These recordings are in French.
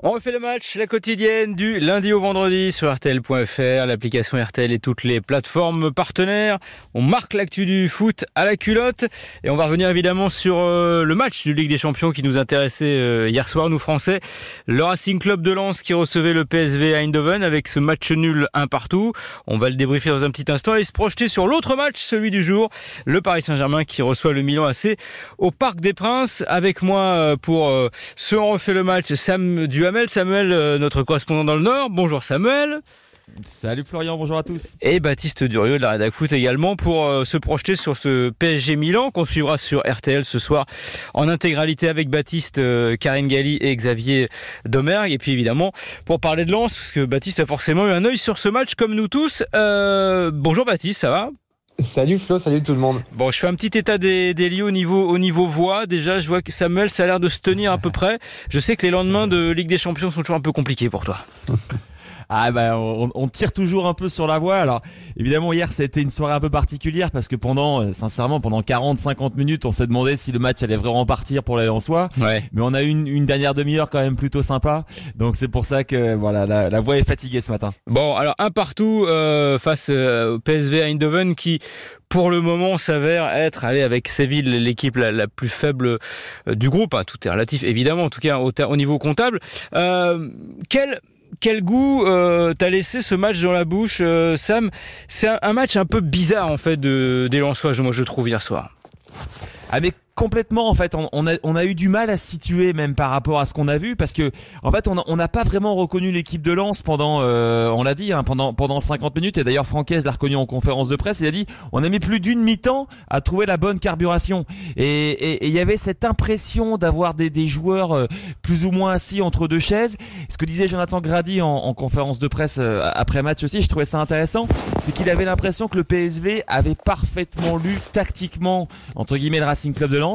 On refait le match, la quotidienne du lundi au vendredi sur RTL.fr, l'application RTL et toutes les plateformes partenaires. On marque l'actu du foot à la culotte et on va revenir évidemment sur euh, le match du Ligue des Champions qui nous intéressait euh, hier soir, nous Français. Le Racing Club de Lens qui recevait le PSV à Eindhoven avec ce match nul un partout. On va le débriefer dans un petit instant et se projeter sur l'autre match, celui du jour, le Paris Saint-Germain qui reçoit le Milan AC au Parc des Princes. Avec moi euh, pour ce On refait le match, Sam Samuel, euh, notre correspondant dans le Nord. Bonjour Samuel. Salut Florian, bonjour à tous. Et Baptiste Durieux de la Rédac Foot également pour euh, se projeter sur ce PSG Milan qu'on suivra sur RTL ce soir en intégralité avec Baptiste, euh, Karine Galli et Xavier Domergue. Et puis évidemment pour parler de Lens, parce que Baptiste a forcément eu un œil sur ce match comme nous tous. bonjour Baptiste, ça va? Salut Flo, salut tout le monde. Bon, je fais un petit état des, lieux au niveau, au niveau voix. Déjà, je vois que Samuel, ça a l'air de se tenir à peu près. Je sais que les lendemains de Ligue des Champions sont toujours un peu compliqués pour toi. Ah bah on, tire toujours un peu sur la voie. Alors évidemment hier c'était une soirée un peu particulière parce que pendant euh, sincèrement pendant 40-50 minutes on s'est demandé si le match allait vraiment partir pour les Lensois. Ouais. Mais on a eu une, une dernière demi-heure quand même plutôt sympa. Donc c'est pour ça que voilà la, la voix est fatiguée ce matin. Bon alors un partout euh, face euh, au PSV Eindhoven qui pour le moment s'avère être allé avec Séville l'équipe la, plus faible du groupe. Hein, tout est relatif évidemment en tout cas au, au niveau comptable. Euh, quel quel goût euh, t'as laissé ce match dans la bouche, euh, Sam? C'est un, match un peu bizarre en fait de, des Lensois, moi je trouve hier soir. Ah complètement en fait on, a, eu du mal à se situer même par rapport à ce qu'on a vu parce que en fait on n'a pas vraiment reconnu l'équipe de Lens pendant euh, on l'a dit hein, pendant pendant 50 minutes et d'ailleurs Francaise l'a reconnu en conférence de presse il a dit on a mis plus d'une mi-temps à trouver la bonne carburation. Et il y avait cette impression d'avoir des, joueurs euh, plus ou moins assis entre deux chaises. Ce que disait Jonathan Grady en, en conférence de presse euh, après match aussi je trouvais ça intéressant c'est qu'il avait l'impression que le PSV avait parfaitement lu tactiquement entre guillemets le Racing Club de Lens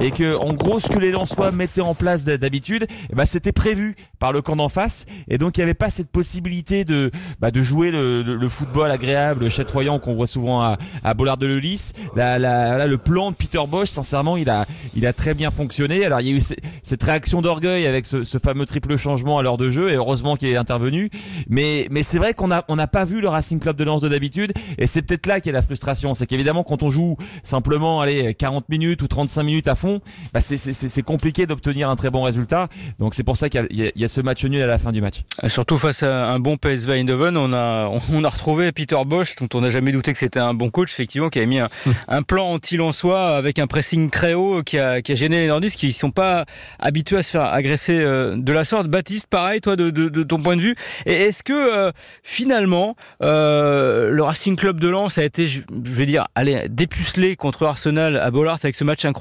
et que en gros ce que les Lensois mettaient en place d'habitude, ben, c'était prévu par le camp d'en face et donc il n'y avait pas cette possibilité de bah, de jouer le, football agréable, chatoyant qu'on voit souvent à, à Bollard de Lelys. Là, le plan de Peter Bosch, sincèrement, il a il a très bien fonctionné. Alors il y a eu cette réaction d'orgueil avec ce, ce, fameux triple changement à l'heure de jeu et heureusement qu'il est intervenu. Mais mais c'est vrai qu'on a on n'a pas vu le Racing Club de Lens de d'habitude et c'est peut-être là qu'est la frustration, c'est qu'évidemment quand on joue simplement allez 40 minutes ou 35 minutes à fond, bah c'est compliqué d'obtenir un très bon résultat. Donc c'est pour ça qu'il y, y, a ce match nul à la fin du match. Euh, surtout face à un bon PSV Eindhoven, on a on a retrouvé Peter Bosch, dont on n'a jamais douté que c'était un bon coach, effectivement, qui avait mis un, un plan anti soi avec un pressing très haut qui a, qui a gêné les nordistes qui sont pas habitués à se faire agresser euh, de la sorte. Baptiste, pareil, toi, de, de, de ton point de vue, est-ce que euh, finalement le Racing Club de Lens a été, je vais dire, allez, dépucelé contre Arsenal à Bollard avec ce match incroyable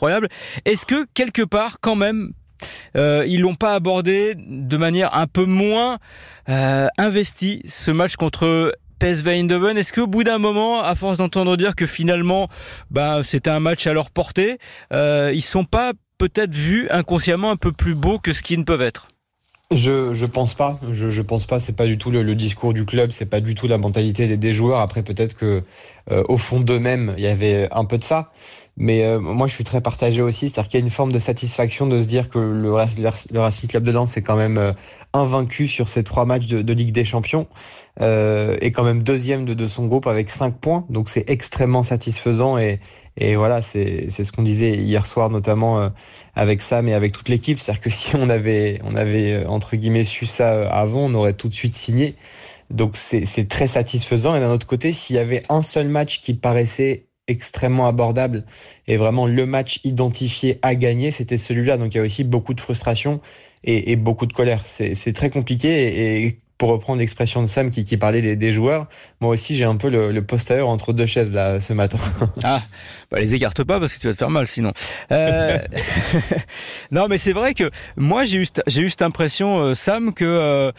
est-ce que quelque part, quand même, euh, ils l'ont pas abordé de manière un peu moins euh, investie ce match contre PSV Eindhoven? Est-ce qu'au bout d'un moment, à force d'entendre dire que finalement, bah, c'était un match à leur portée, euh, ils sont pas peut-être vus inconsciemment un peu plus beaux que ce qu'ils ne peuvent être? Je je pense pas. Je pense pas. C'est pas du tout le, discours du club. C'est pas du tout la mentalité des, des joueurs. Après peut-être que euh, au fond d'eux-mêmes il y avait un peu de ça. Mais euh, moi je suis très partagé aussi. C'est-à-dire qu'il y a une forme de satisfaction de se dire que le, Racing Club de Lens est quand même euh, invaincu sur ces trois matchs de, Ligue des Champions euh, et quand même deuxième de, son groupe avec cinq points. Donc c'est extrêmement satisfaisant et et voilà, c'est ce qu'on disait hier soir, notamment euh, avec Sam et avec toute l'équipe. C'est-à-dire que si on avait, on avait, euh, entre guillemets, su ça avant, on aurait tout de suite signé. Donc c'est très satisfaisant. Et d'un autre côté, s'il y avait un seul match qui paraissait extrêmement abordable et vraiment le match identifié à gagner, c'était celui-là. Donc il y a aussi beaucoup de frustration et, beaucoup de colère. C'est très compliqué et, pour reprendre l'expression de Sam qui, parlait des, des, joueurs, moi aussi j'ai un peu le, le postérieur entre deux chaises là ce matin. ah, bah les écarte pas parce que tu vas te faire mal sinon. Euh... non mais c'est vrai que moi j'ai eu j'ai eu cette impression euh, Sam que, euh,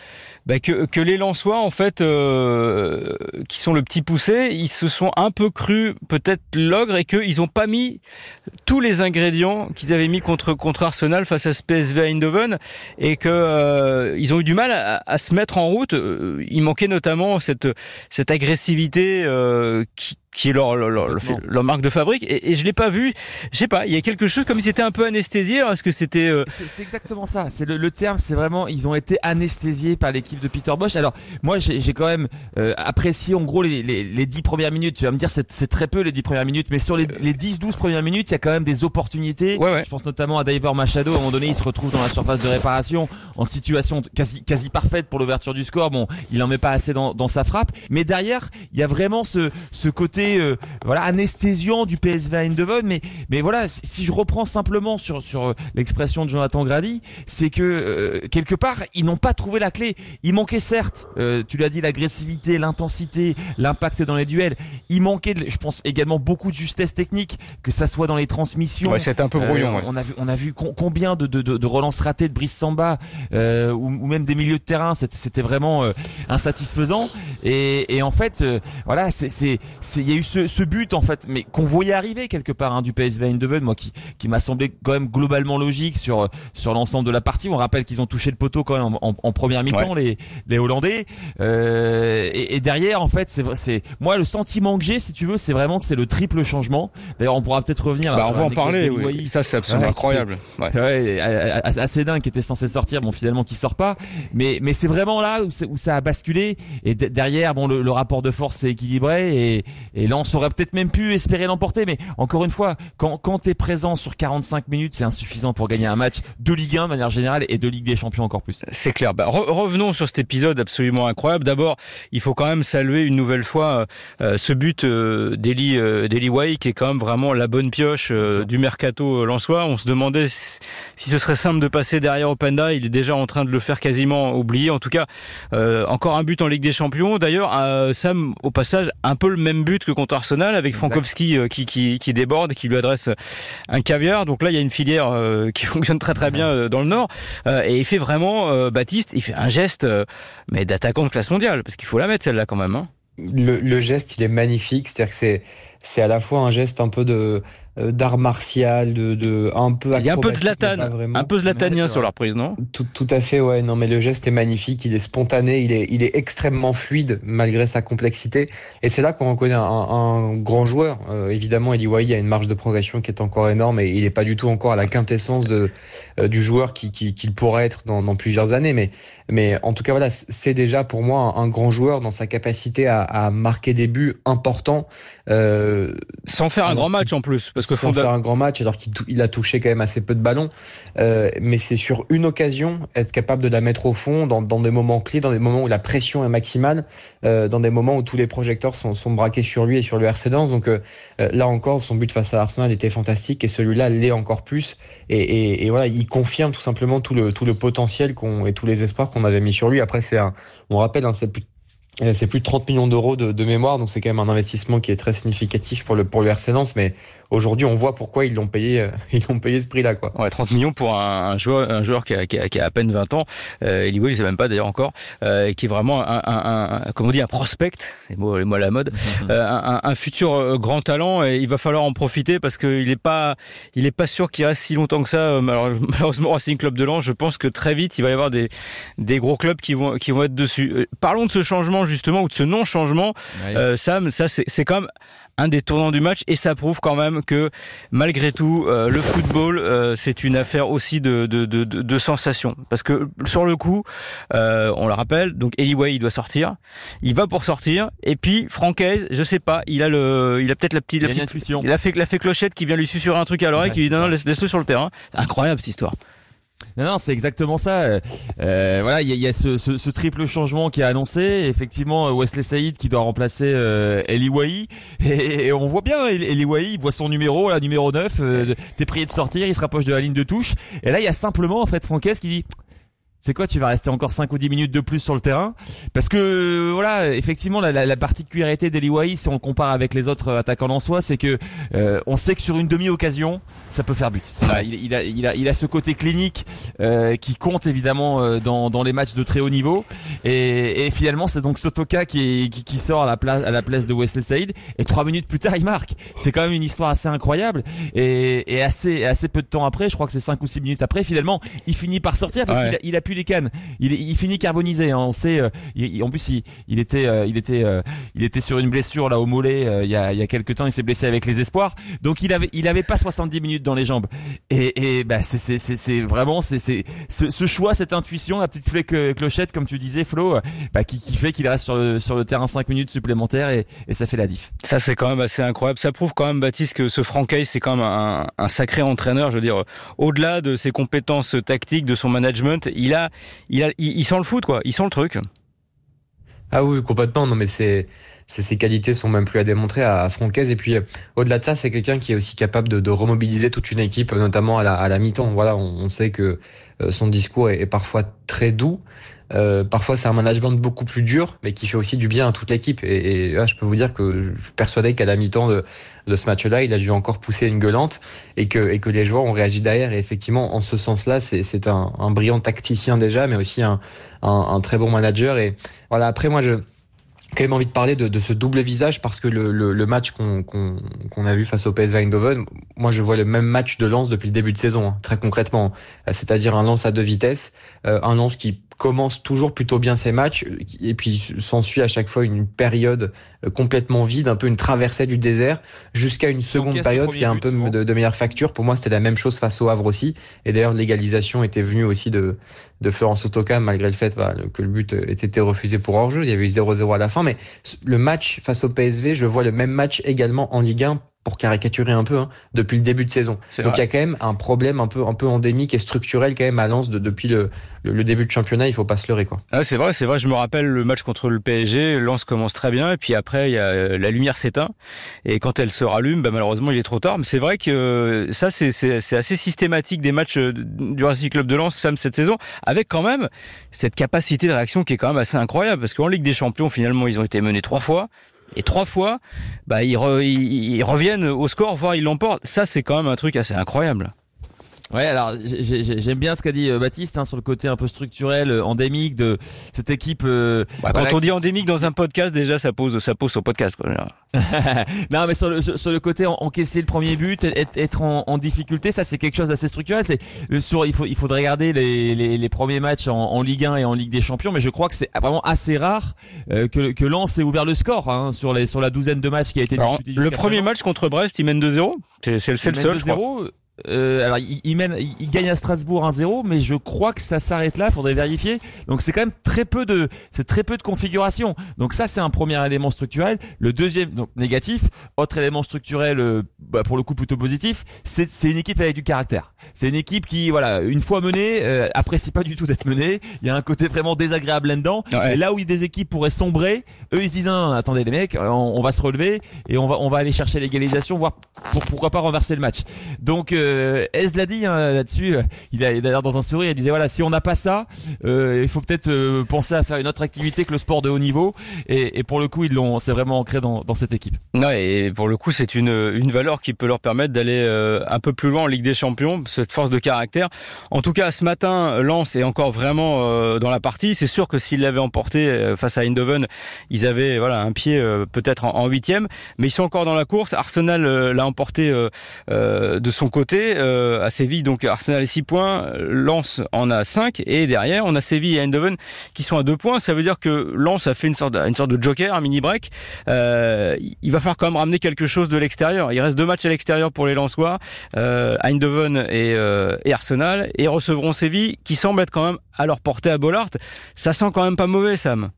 bah, que que les Lensois en fait euh, qui sont le petit poussé, ils se sont un peu crus peut-être l'ogre et qu'ils ont pas mis tous les ingrédients qu'ils avaient mis contre contre Arsenal face à ce PSV Eindhoven et que euh, ils ont eu du mal à, à se mettre en route. Euh, il manquait notamment cette, cette agressivité euh, qui, qui est leur, leur, leur, leur marque de fabrique. Et, et je l'ai pas vu. Je sais pas. Il y a quelque chose comme si c'était un peu anesthésié. Est-ce que c'était euh... C'est exactement ça. C'est le, le, terme. C'est vraiment ils ont été anesthésiés par l'équipe de Peter Bosch. Alors moi j'ai quand même euh, apprécié en gros les, les, les 10 premières minutes. Tu vas me dire c'est très peu les 10 premières minutes, mais sur les, les 10-12 premières minutes il y a quand même des opportunités. Ouais, ouais. Je pense notamment à Diver Machado. À un moment donné il se retrouve dans la surface de réparation en situation quasi quasi parfaite pour l'ouverture du score. Bon il en met pas assez dans, dans sa frappe, mais derrière il y a vraiment ce ce côté euh, voilà anesthésiant du PSV Eindhoven. Mais mais voilà si je reprends simplement sur sur l'expression de Jonathan Grady, c'est que euh, quelque part ils n'ont pas trouvé la clé. Il manquait certes, euh, tu l'as dit, l'agressivité, l'intensité, l'impact dans les duels. Il manquait, je pense également beaucoup de justesse technique, que ça soit dans les transmissions. Ouais, c'était un peu brouillon. Euh, on a vu, on a vu combien de, de, de, de relances ratées de Brice Samba ou, ou, même des milieux de terrain. C'était vraiment insatisfaisant. Et, et, en fait, voilà, c'est, c'est, il y a eu ce, ce, but en fait, mais qu'on voyait arriver quelque part hein, du PSV Eindhoven, moi qui, qui m'a semblé quand même globalement logique sur sur l'ensemble de la partie. On rappelle qu'ils ont touché le poteau quand même en, en, en première mi-temps ouais. les les Hollandais. Euh, et, et, derrière, en fait, c'est c'est moi le sentiment que j'ai, si tu veux, c'est vraiment que c'est le triple changement. D'ailleurs, on pourra peut-être revenir. Bah, on va en parler. Oui. Ça, c'est absolument ouais, incroyable. Ouais. ouais. assez dingue, qui était censé sortir, bon finalement qui sort pas. Mais mais c'est vraiment là où, où ça a basculé. Et derrière, bon le, le rapport de force s'est équilibré et et là on aurait peut-être même pu espérer l'emporter. Mais encore une fois, quand quand t'es présent sur 45 minutes, c'est insuffisant pour gagner un match de Ligue 1 de manière générale et de Ligue des Champions encore plus. C'est clair. Bah, re revenons sur cet épisode absolument incroyable. D'abord, il faut quand même saluer une nouvelle fois euh, ce but euh, d'Eli euh, Way qui est quand même vraiment la bonne pioche euh, du mercato lensois. On se demandait si, si, ce serait simple de passer derrière Openda. Il est déjà en train de le faire quasiment oublier. En tout cas, euh, encore un but en Ligue des Champions. D'ailleurs, Sam, au passage, un peu le même but que contre Arsenal avec Frankowski euh, qui, qui, qui, déborde, qui lui adresse un caviar. Donc là, il y a une filière qui fonctionne très très bien dans le Nord. et il fait vraiment, Baptiste, il fait un geste, mais d'attaquant de classe mondiale, parce qu'il faut la mettre celle-là quand même. Hein. Le, le, geste, il est magnifique. C'est-à-dire que c'est à la fois un geste un peu de d'art martial, de, de un peu. Il y a un peu de Zlatan, un peu zlatanien ouais, sur leur prise, non? Tout, tout à fait, ouais. Non, mais le geste est magnifique, il est spontané, il est, il est extrêmement fluide malgré sa complexité. Et c'est là qu'on reconnaît un, un, grand joueur. Euh, évidemment, Eli Wahi a une marge de progression qui est encore énorme et il n'est pas du tout encore à la quintessence de euh, du joueur qui, qui, qu'il pourrait être dans, dans plusieurs années. Mais mais en tout cas, voilà, c'est déjà pour moi un, un, grand joueur dans sa capacité à, à marquer des buts importants. Euh, Sans faire un grand match en plus, parce que Sans faire un grand match, alors qu'il a touché quand même assez peu de ballons. Euh, mais c'est sur une occasion, être capable de la mettre au fond, dans, dans, des moments clés, dans des moments où la pression est maximale, euh, dans des moments où tous les projecteurs sont, sont braqués sur lui et sur le RC Lens. Donc euh, là encore, son but face à Arsenal était fantastique et celui-là l'est encore plus. Et, et, et, voilà, il confirme tout simplement tout le, tout le potentiel qu'on et tous les espoirs qu'on avait mis sur lui. Après, c'est un, on rappelle, hein, c'est plus c'est plus de 30 millions d'euros de, de, mémoire, donc c'est quand même un investissement qui est très significatif pour le pour le RC Lens. Mais aujourd'hui, on voit pourquoi ils l'ont payé, euh, ils l'ont payé ce prix-là, quoi. Ouais, 30 millions pour un, un, joueur, un joueur qui a, qui a, qui a à peine 20 ans. Euh, Eliwell, il sait même pas d'ailleurs encore, euh, qui est vraiment un, un, un, comme on dit, un prospect, les mots, les mots à la mode, mm -hmm. euh, un, futur euh, grand talent. Et il va falloir en profiter parce qu'il est pas, il est pas sûr qu'il reste si longtemps que ça. Euh, malheureusement, Racing Club de Lens, je pense que très vite, il va y avoir des des gros clubs qui vont qui vont être dessus. Parlons de ce changement justement ou de ce non-changement, oui. euh, Sam, ça c'est quand même un des tournants du match et ça prouve quand même que malgré tout euh, le football euh, c'est une affaire aussi de, de, de, de, sensation. Parce que sur le coup euh, on le rappelle donc Eliway il doit sortir il va pour sortir et puis Francaise je sais pas il a le il a peut-être la petite la il, petite, il a fait la fait clochette qui vient lui susurrer un truc à l'oreille ouais, qui lui dit non, non laisse-le sur le terrain. Incroyable cette histoire non, non, c'est exactement ça. Euh, voilà, il y a, ce, triple changement qui est annoncé. Effectivement, Wesley Saïd qui doit remplacer euh, Eli Wahi. Et, on voit bien, Eli Wahi, il voit son numéro, là, numéro 9. Euh, T'es prié de sortir, il se rapproche de la ligne de touche. Et là, il y a simplement, en fait, Franquès qui dit c'est quoi Tu vas rester encore 5 ou 10 minutes de plus sur le terrain? Parce que voilà, effectivement, la, la, la particularité d'Eliwai, si on compare avec les autres attaquants en soi, c'est que euh, on sait que sur une demi-occasion, ça peut faire but. Voilà, il, il, a, il, a, il a ce côté clinique euh, qui compte évidemment euh, dans, dans les matchs de très haut niveau. Et, et finalement, c'est donc Sotoka qui, qui, qui, sort à la place à la place de Wesley Saïd. Et trois minutes plus tard, il marque. C'est quand même une histoire assez incroyable. Et, et assez assez peu de temps après, je crois que c'est 5 ou 6 minutes après, finalement, il finit par sortir parce ouais. qu'il a, il a pu cannes. Il, il finit carbonisé. Hein. On sait. Euh, en plus, il, était, euh, il était, euh, il était sur une blessure là au mollet. il y a, il quelques temps, il s'est blessé avec les espoirs. Donc il avait, il avait pas 70 minutes dans les jambes. Et, bah, c'est, vraiment, c'est, ce, choix, cette intuition, la petite flèche clochette, comme tu disais, Flo, bah, qui, fait qu'il reste sur le, terrain 5 minutes supplémentaires et, et ça fait la diff. Ça, c'est quand même assez incroyable. Ça prouve quand même, Baptiste, que ce Francaise, c'est quand même un, un sacré entraîneur. Je veux dire, au-delà de ses compétences tactiques, de son management, il a, il a, il, sent le foot, quoi. Il sent le truc. Ah oui, complètement. Non, mais c'est, ses qualités sont même plus à démontrer à, à Francaise. Et puis, au-delà de ça, c'est quelqu'un qui est aussi capable de, de, remobiliser toute une équipe, notamment à la, à la mi-temps. Voilà, on, sait que euh, son discours est, est parfois très doux. Euh, parfois, c'est un management beaucoup plus dur, mais qui fait aussi du bien à toute l'équipe. Et, là, je peux vous dire que je suis persuadé qu'à la mi-temps de, de ce match-là, il a dû encore pousser une gueulante et que, et que les joueurs ont réagi derrière. Et effectivement, en ce sens-là, c'est un, un brillant tacticien déjà, mais aussi un, un, un très bon manager. Et voilà, après, moi, je quand même envie de parler de, de, ce double visage parce que le, le, le match qu'on a vu face au PSV Eindhoven, moi je vois le même match de Lens depuis le début de saison, hein, très concrètement. C'est-à-dire un Lens à deux vitesses, euh, un Lens qui commence toujours plutôt bien ses matchs et puis s'ensuit à chaque fois une période euh, complètement vide, un peu une traversée du désert, jusqu'à une seconde période qui est un peu de, de, meilleure facture. Pour moi, c'était la même chose face au Havre aussi. Et d'ailleurs, l'égalisation était venue aussi de, de Florence Otoka, malgré le fait bah, que le but ait été refusé pour hors-jeu. Il y avait eu 0-0 à la fin. Mais le match face au PSV, je vois le même match également en Ligue 1 pour caricaturer un peu, hein, depuis le début de saison. Donc il y a quand même un problème un peu, un peu endémique et structurel quand même à Lens de, depuis le, le, début de championnat. Il faut pas se leurrer quoi. Ah, c'est vrai, c'est vrai. Je me rappelle le match contre le PSG. Lens commence très bien et puis après il y a, la lumière s'éteint et quand elle se rallume, bah, malheureusement il est trop tard. Mais c'est vrai que ça c'est, c'est, assez systématique des matchs du Racing Club de Lens Sam cette saison, avec quand même cette capacité de réaction qui est quand même assez incroyable parce qu'en Ligue des Champions finalement ils ont été menés trois fois. Et trois fois, bah, ils, ils reviennent au score, voire ils l'emportent. Ça, c'est quand même un truc assez incroyable. Ouais, alors j'aime bien ce qu'a dit euh, Baptiste hein, sur le côté un peu structurel, euh, endémique de cette équipe. Euh, bah, quand on dit endémique dans un podcast, déjà ça pose ça pose au podcast. Quoi. non, mais sur le sur le côté encaisser le premier but, être, être en, en, difficulté, ça c'est quelque chose d'assez structurel. C'est sur il faut il faudrait regarder les, les, les premiers matchs en, en, Ligue 1 et en Ligue des Champions, mais je crois que c'est vraiment assez rare que que Lens ait ouvert le score hein, sur les sur la douzaine de matchs qui a été disputé. Le premier match contre Brest, il mène 2-0. C'est le seul. Euh, alors il, mène, il, gagne à Strasbourg 1-0, mais je crois que ça s'arrête là. Faudrait vérifier. Donc c'est quand même très peu de, c'est très peu de configuration. Donc ça c'est un premier élément structurel. Le deuxième, donc négatif, autre élément structurel, euh, bah, pour le coup plutôt positif, c'est c'est une équipe avec du caractère. C'est une équipe qui, voilà, une fois menée, euh, apprécie pas du tout d'être menée. Il y a un côté vraiment désagréable là-dedans. Et là où des équipes pourraient sombrer, eux ils se disent non, attendez les mecs, on, va se relever et on va on va aller chercher l'égalisation, voire pour, pourquoi pas renverser le match. Donc euh, euh, Ez l'a dit hein, là-dessus. Il a d'ailleurs dans un sourire, il disait voilà, si on n'a pas ça, euh, il faut peut-être euh, penser à faire une autre activité que le sport de haut niveau. Et, pour le coup, ils l'ont, c'est vraiment ancré dans, cette équipe. Ouais, et pour le coup, c'est une, valeur qui peut leur permettre d'aller euh, un peu plus loin en Ligue des Champions, cette force de caractère. En tout cas, ce matin, Lens est encore vraiment euh, dans la partie. C'est sûr que s'ils l'avaient emporté face à Eindhoven, ils avaient voilà un pied peut-être en huitième, mais ils sont encore dans la course. Arsenal l'a emporté de son côté euh, à Séville, donc Arsenal est 6 points, Lens en a 5 et derrière on a Séville et Eindhoven qui sont à 2 points. Ça veut dire que Lens a fait une sorte de, joker, un mini break. Euh, il va falloir quand même ramener quelque chose de l'extérieur. Il reste deux matchs à l'extérieur pour les Lensois, euh, Eindhoven et, et, Arsenal, et recevront Séville qui semble être quand même à leur portée à Bollard. Ça sent quand même pas mauvais, Sam.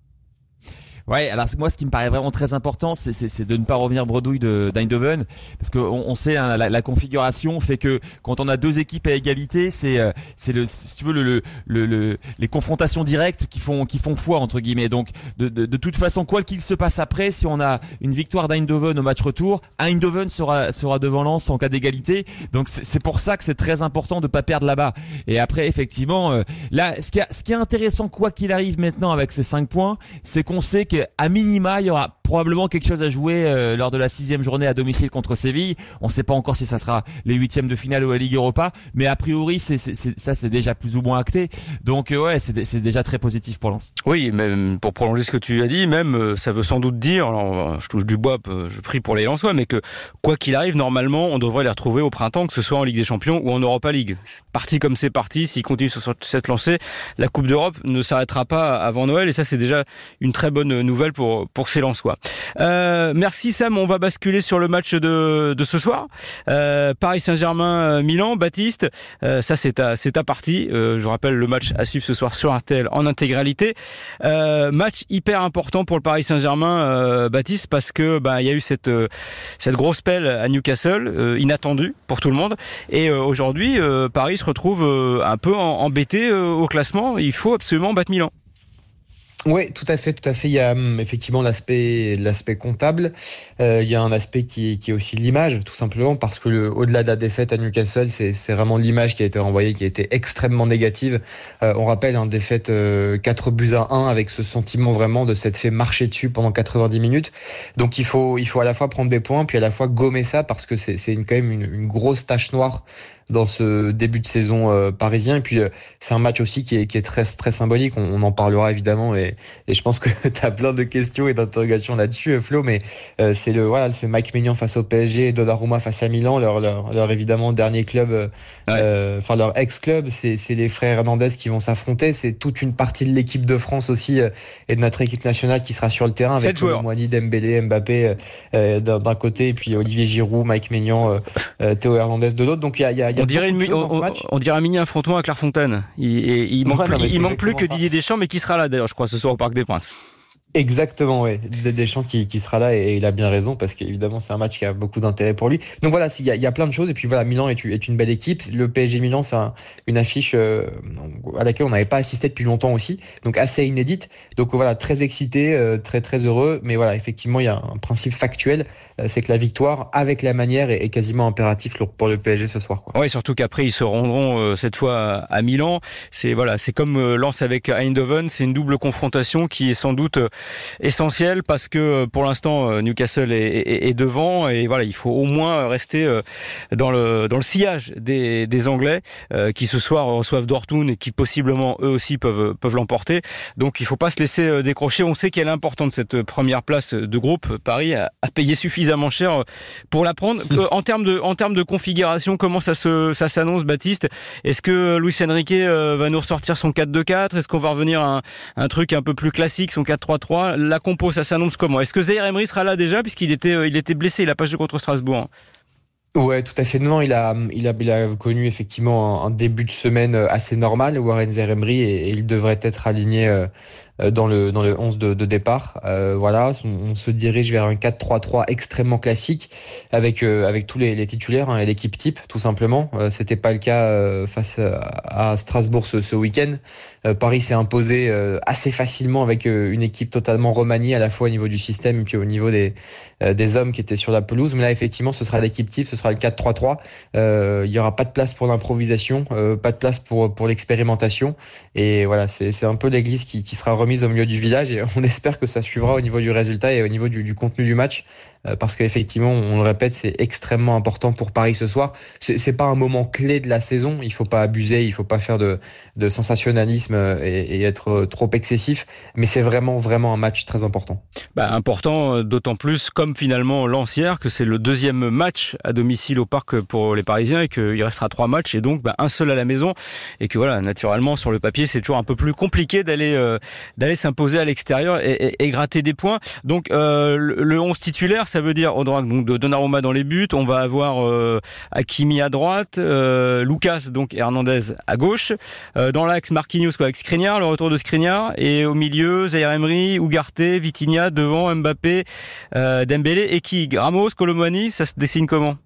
Ouais, alors moi, ce qui me paraît vraiment très important, c'est de ne pas revenir bredouille de d'Eindhoven, parce qu'on on sait hein, la, la, configuration fait que quand on a deux équipes à égalité, c'est euh, c'est le si tu veux le, le, le, les confrontations directes qui font qui font foi entre guillemets. Donc de, de, de toute façon, quoi qu'il se passe après, si on a une victoire d'Eindhoven au match retour, Eindhoven sera sera devant Lens en cas d'égalité. Donc c'est pour ça que c'est très important de pas perdre là-bas. Et après, effectivement, euh, là, ce qui, a, ce qui est intéressant, quoi qu'il arrive maintenant avec ces cinq points, c'est qu'on sait que à minima, il y aura probablement quelque chose à jouer euh, lors de la sixième journée à domicile contre Séville. On ne sait pas encore si ça sera les huitièmes de finale ou la Ligue Europa, mais a priori, c'est, ça c'est déjà plus ou moins acté. Donc euh, ouais, c'est, déjà très positif pour Lens. Oui, même pour prolonger ce que tu as dit, même ça veut sans doute dire, alors, je touche du bois, je prie pour les Lensois, mais que quoi qu'il arrive, normalement, on devrait les retrouver au printemps, que ce soit en Ligue des Champions ou en Europa League. Parti comme c'est parti, s'ils continuent sur cette lancée, la Coupe d'Europe ne s'arrêtera pas avant Noël, et ça c'est déjà une très bonne nouvelle pour pour ces Lensois. Euh, merci Sam, on va basculer sur le match de, ce soir. Euh, Paris Saint-Germain, Milan, Baptiste, euh, ça c'est ta c'est partie. Euh, je vous rappelle le match à suivre ce soir sur RTL en intégralité. Euh, match hyper important pour le Paris Saint-Germain, Baptiste, parce que bah il y a eu cette grosse pelle à Newcastle, inattendue pour tout le monde, et aujourd'hui Paris se retrouve un peu embêté au classement. Il faut absolument battre Milan. Oui, tout à fait, tout à fait. Il y a hum, effectivement l'aspect, l'aspect comptable. Euh, il y a un aspect qui, qui est aussi l'image, tout simplement, parce que le, au-delà de la défaite à Newcastle, c'est, c'est vraiment l'image qui a été renvoyée, qui a été extrêmement négative. Euh, on rappelle un défaite euh, 4 buts à 1 avec ce sentiment vraiment de s'être fait marcher dessus pendant 90 minutes. Donc il faut, il faut à la fois prendre des points, puis à la fois gommer ça, parce que c'est, c'est une, quand même une, une grosse tache noire dans ce début de saison euh, parisien. Et puis, euh, c'est un match aussi qui est, qui est très, très symbolique. On, on, en parlera évidemment. Et, et je pense que tu as plein de questions et d'interrogations là-dessus, euh, Flo. Mais c'est le voilà, c'est Mike Maignan face au PSG et Donnarumma face à Milan, leur, leur, leur évidemment dernier club, enfin leur ex-club. C'est les frères Hernandez qui vont s'affronter. C'est toute une partie de l'équipe de France aussi et de notre équipe nationale qui sera sur le terrain avec Moani, Dembélé, Mbappé d'un côté et puis Olivier Giroud, Mike Maignan, Théo Hernandez de l'autre. Donc il y a, y a on dirait, une, on, dirait un mini affrontement à Clairefontaine. Il, il manque, plus, il manque plus que Didier Deschamps, mais qui sera là d'ailleurs, je crois, ce soir au Parc des Princes. Exactement, oui. Deschamps qui, qui sera là et, il a bien raison parce qu'évidemment c'est un match qui a beaucoup d'intérêt pour lui. Donc voilà, il y, a, y a plein de choses et puis voilà, Milan est, est une belle équipe. Le PSG Milan, c'est une affiche euh, à laquelle on n'avait pas assisté depuis longtemps aussi, donc assez inédite. Donc voilà, très excité, euh, très très heureux. Mais voilà, effectivement, il y a un principe factuel, euh, c'est que la victoire avec la manière est, quasiment impératif pour le PSG ce soir. Quoi. Oui, surtout qu'après ils se rendront cette fois à Milan. C'est voilà, c'est comme Lance avec Eindhoven, c'est une double confrontation qui est sans doute essentiel parce que euh, pour l'instant euh, Newcastle est, est, devant et voilà il faut au moins rester euh, dans le dans le sillage des, des Anglais qui ce soir reçoivent Dortmund et qui possiblement eux aussi peuvent peuvent l'emporter. Donc il faut pas se laisser décrocher. On sait qu'elle est importante cette première place de groupe. Paris a, a payé suffisamment cher pour la prendre. En termes de en termes de configuration comment ça se ça s'annonce Baptiste? Est-ce que Luis Enrique va nous ressortir son 4-2-4 est-ce qu'on va revenir à un, un truc un peu plus classique son 4-3-3 la compo, ça s'annonce comment? Est-ce que Zaire Emery sera là déjà puisqu'il était, euh, il était blessé, il a pas joué contre Strasbourg hein? Ouais, tout à fait. Non, il a, il a, connu effectivement un, début de semaine euh, assez normal, Warren Zeremri, et, et il devrait être aligné euh, dans le dans le 11 de, de départ. Euh, voilà, on, se dirige vers un 4-3-3 extrêmement classique avec euh, avec tous les, les titulaires hein, et l'équipe type tout simplement. Euh, C'était pas le cas euh, face à Strasbourg ce, ce week-end. Paris s'est imposé assez facilement avec une équipe totalement remaniée à la fois au niveau du système et puis au niveau des des hommes qui étaient sur la pelouse. Mais là effectivement, ce sera l'équipe type, ce sera le 4-3-3. il y aura pas de place pour l'improvisation, pas de place pour pour l'expérimentation. Et voilà, c'est un peu l'église qui qui sera remise mise au milieu du village et on espère que ça suivra au niveau du résultat et au niveau du, du contenu du match. Euh, parce qu'effectivement, on le répète, c'est extrêmement important pour Paris ce soir. C'est pas un moment clé de la saison. Il faut pas abuser, il faut pas faire de, de sensationnalisme euh, et, être euh, trop excessif. Mais c'est vraiment, vraiment un match très important. Bah, important, d'autant plus comme finalement Lancière, que c'est le deuxième match à domicile au parc pour les Parisiens et qu'il restera trois matchs et donc bah, un seul à la maison. Et que voilà, naturellement, sur le papier, c'est toujours un peu plus compliqué d'aller s'imposer à l'extérieur et, gratter des points. Donc le 11 titulaire, ça veut dire on aura donc de Donnarumma dans les buts, on va avoir euh, Hakimi à droite, euh, Lucas donc Hernandez à gauche, euh, dans l'axe Marquinhos avec Skriniar, le retour de Skriniar et au milieu Zaire Emery, Ugarte, Vitinha devant Mbappé, euh, Dembélé et qui? Ramos, Colomani, ça se dessine comment?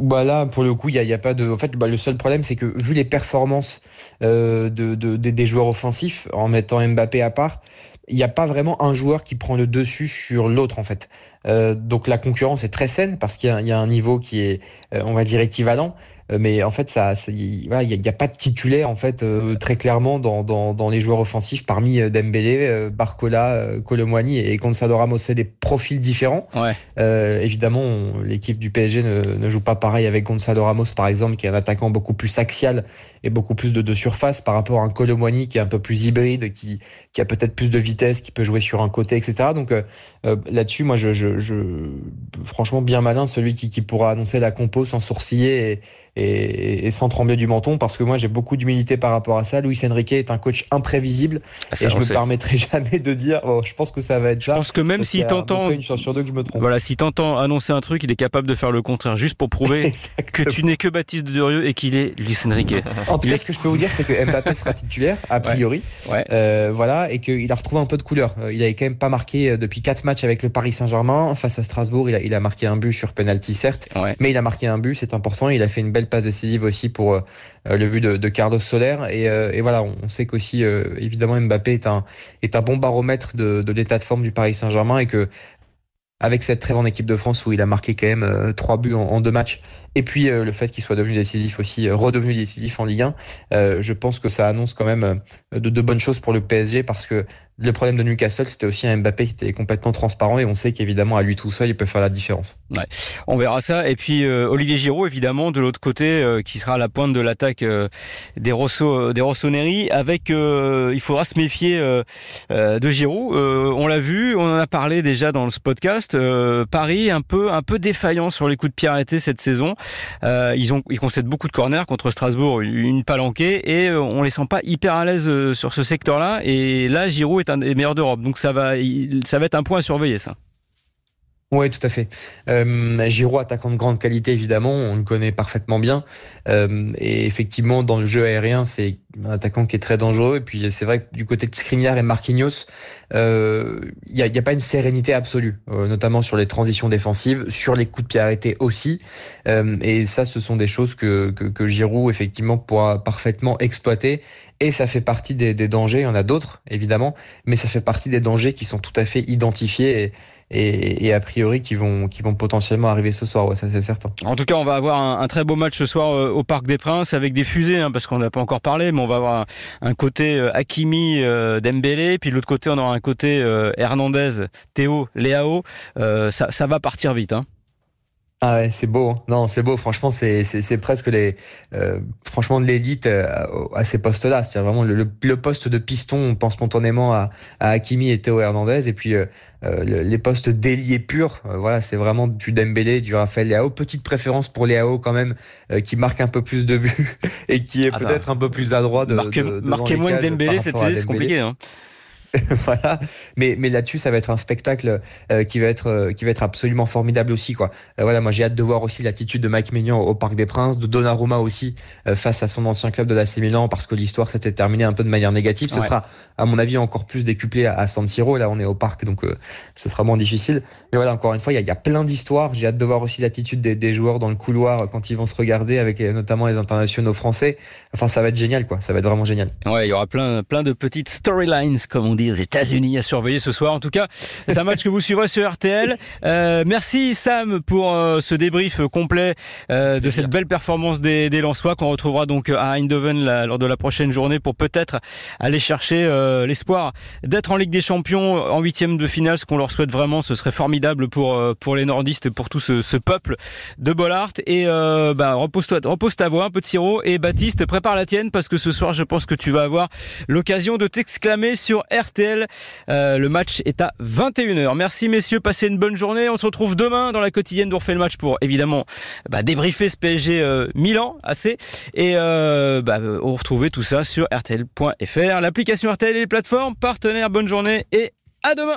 Bah là, pour le coup, il n'y a, a, pas de. En fait, bah, le seul problème, c'est que vu les performances de, de, de, des joueurs offensifs, en mettant Mbappé à part, il n'y a pas vraiment un joueur qui prend le dessus sur l'autre en fait. Euh, donc la concurrence est très saine parce qu'il y, y, a un niveau qui est, euh, on va dire, équivalent. mais en fait, ça, il n'y a, pas de titulaire en fait très clairement dans, dans, dans, les joueurs offensifs parmi Dembélé, Barcola, Colomwani et Gonzalo Ramos. C'est des profils différents. Ouais. évidemment, l'équipe du PSG ne, ne, joue pas pareil avec Gonzalo Ramos par exemple, qui est un attaquant beaucoup plus axial et beaucoup plus de, de surface par rapport à un Colomwani qui est un peu plus hybride, qui, qui a peut-être plus de vitesse, qui peut jouer sur un côté, etc. Donc là-dessus, moi, je, je, je, franchement bien malin celui qui, qui pourra annoncer la compo sans sourciller et, et, sans trembler du menton parce que moi j'ai beaucoup d'humilité par rapport à ça. Luis Enrique est un coach imprévisible ah, et je me permettrai jamais de dire oh, je pense que ça va être ça. Je pense que même s'il t'entend une chance sur deux que je me trompe. Voilà, si t'entends annoncer un truc, il est capable de faire le contraire juste pour prouver que tu n'es que Baptiste de Durieux et qu'il est Luis Enrique. En tout cas, ce que je peux vous dire c'est que Mbappé sera titulaire a priori. Euh, voilà et qu'il a retrouvé un peu de couleur. Euh, il avait quand même pas marqué euh, depuis quatre matchs avec le Paris Saint-Germain face à Strasbourg. Il a, il a marqué un but sur penalty certes, mais il a marqué un but, c'est important. Il a fait une belle passe décisive aussi pour euh, le but de, Carlos Soler. Et, euh, et, voilà, on sait qu'aussi, euh, évidemment, Mbappé est un, est un bon baromètre de, de l'état de forme du Paris Saint-Germain et que avec cette trêve en équipe de France où il a marqué quand même trois buts en, deux matchs, et puis le fait qu'il soit devenu décisif aussi, redevenu décisif en Ligue 1, je pense que ça annonce quand même de, de, bonnes choses pour le PSG parce que le problème de Newcastle, c'était aussi un Mbappé qui était complètement transparent et on sait qu'évidemment à lui tout seul, il peut faire la différence. Ouais, on verra ça. Et puis euh, Olivier Giroud, évidemment, de l'autre côté, euh, qui sera à la pointe de l'attaque euh, des Rosso. Avec, il faudra se méfier de Giroud. on l'a vu, on en a parlé déjà dans ce podcast. Paris un peu, un peu défaillant sur les coups de pied arrêtés cette saison. ils ont, ils concèdent beaucoup de corners contre Strasbourg, une palanquée, et on les sent pas hyper à l'aise sur ce secteur-là. Et là, Giroud est un des meilleurs d'Europe. Donc ça va, ça va être un point à surveiller, ça. Oui, tout à fait. Euh, Giroud, attaquant de grande qualité, évidemment, on le connaît parfaitement bien. Euh, et effectivement, dans le jeu aérien, c'est un attaquant qui est très dangereux. Et puis, c'est vrai que du côté de Skriniar et Marquinhos, il euh, n'y a, y a, pas une sérénité absolue, euh, notamment sur les transitions défensives, sur les coups de pied arrêtés aussi. Euh, et ça, ce sont des choses que, que, que Giroud, effectivement, pourra parfaitement exploiter. Et ça fait partie des, des dangers. Il y en a d'autres, évidemment, mais ça fait partie des dangers qui sont tout à fait identifiés. Et, a priori qui vont, qui vont potentiellement arriver ce soir, ça c'est certain. En tout cas, on va avoir un, très beau match ce soir euh, au Parc des Princes avec des fusées, hein, parce qu'on n'a pas encore parlé, mais on va avoir un, côté euh, Hakimi euh, Dembélé, puis de l'autre côté on aura un côté euh, Hernandez, Théo, Léao. ça, ça va partir vite. Hein. Ah ouais, c'est beau. Hein. Non, c'est beau. Franchement, c'est c'est presque les euh, franchement de l'élite euh, à ces postes-là. C'est vraiment le, le, poste de piston. On pense spontanément à, à Hakimi et Théo Hernandez. Et puis euh, euh les postes d'ailier pur. voilà, c'est vraiment du Dembélé, du Raphaël Léao. Petite préférence pour Léao quand même, qui marque un peu plus de buts et qui est ah bah. peut-être un peu plus adroit de. Marquez moins de Dembélé cette saison, c'est compliqué. Hein. voilà. Mais, mais là-dessus, ça va être un spectacle euh, qui va être euh, qui va être absolument formidable aussi, quoi. Euh, voilà, moi j'ai hâte de voir aussi l'attitude de Mike Maignan au Parc des Princes, de Donnarumma aussi face à son ancien club de l'AC Milan, parce que l'histoire s'était terminée un peu de manière négative. Ce sera, à mon avis, encore plus décuplé à, San Siro. Là, on est au parc, donc ce sera moins difficile. Mais voilà, encore une fois, il y a, y a, plein d'histoires. J'ai hâte de voir aussi l'attitude des, des, joueurs dans le couloir quand ils vont se regarder, avec notamment les internationaux français. Enfin, ça va être génial, quoi. Ça va être vraiment génial. Ouais, il y aura plein plein de petites storylines, comme on dit aux États-Unis à surveiller ce soir. En tout cas, c'est un match que vous suivrez sur RTL. Euh, merci Sam pour euh, ce débrief complet euh, de cette belle performance des, des Lensois qu'on retrouvera donc à Eindhoven lors de la prochaine journée pour peut-être aller chercher euh, l'espoir d'être en Ligue des Champions en huitième de finale, ce qu'on leur souhaite vraiment. Ce serait formidable pour euh, pour les nordistes, pour tout ce, ce peuple de Bollard. Et bah, repose-toi, repose ta voix un peu de sirop. Et Baptiste, prépare la tienne parce que ce soir, je pense que tu vas avoir l'occasion de t'exclamer sur RTL euh, le match est à 21h. Merci messieurs, passez une bonne journée. On se retrouve demain dans la quotidienne d'On le match pour évidemment bah, débriefer ce PSG euh, Milan assez et euh, bah, on retrouver tout ça sur rtl.fr, l'application RTL et les plateformes partenaires. Bonne journée et à demain.